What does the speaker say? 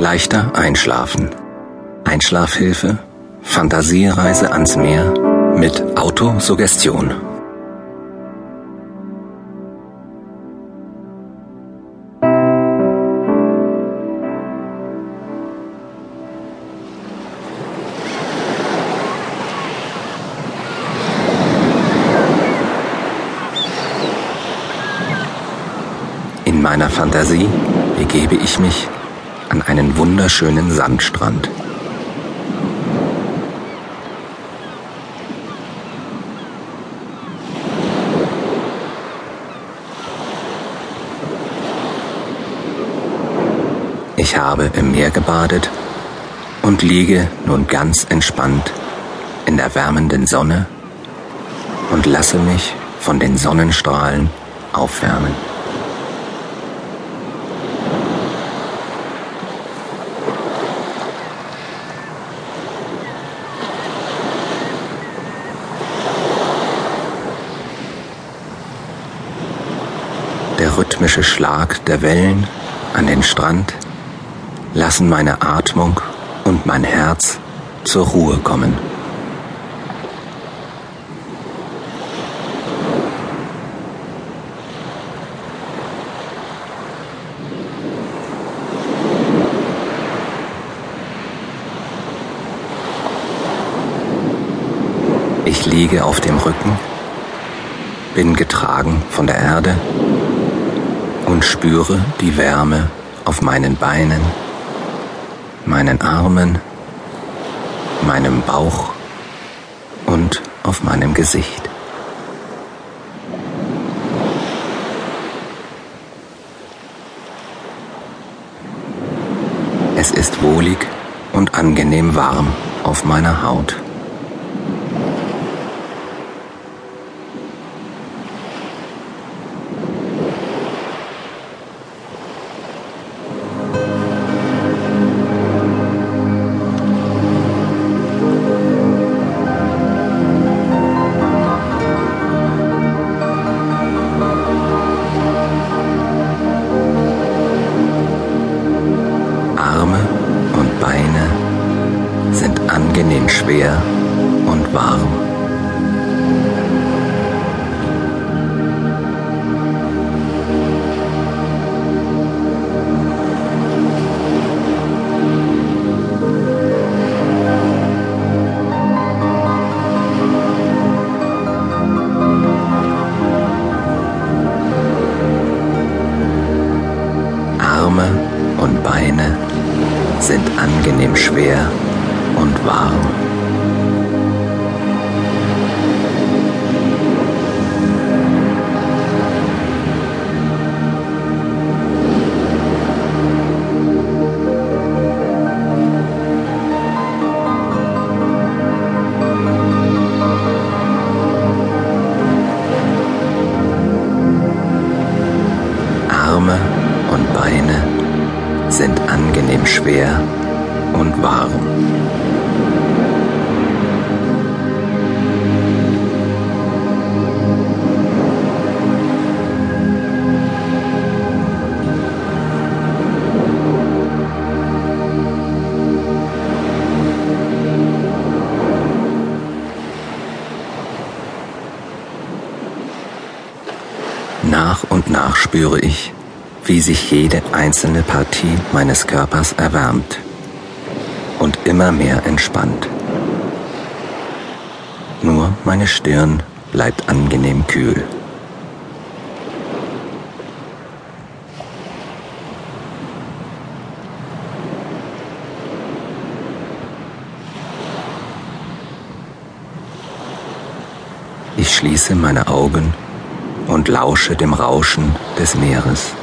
Leichter einschlafen. Einschlafhilfe. Fantasiereise ans Meer mit Autosuggestion. In meiner Fantasie begebe ich mich an einen wunderschönen Sandstrand. Ich habe im Meer gebadet und liege nun ganz entspannt in der wärmenden Sonne und lasse mich von den Sonnenstrahlen aufwärmen. Der rhythmische Schlag der Wellen an den Strand lassen meine Atmung und mein Herz zur Ruhe kommen. Ich liege auf dem Rücken, bin getragen von der Erde und spüre die Wärme auf meinen Beinen, meinen Armen, meinem Bauch und auf meinem Gesicht. Es ist wohlig und angenehm warm auf meiner Haut. Schwer und warm. Arme und Beine sind angenehm schwer und warm. Arme und Beine sind angenehm schwer und warm. Nach und nach spüre ich, wie sich jede einzelne Partie meines Körpers erwärmt und immer mehr entspannt. Nur meine Stirn bleibt angenehm kühl. Ich schließe meine Augen und lausche dem Rauschen des Meeres.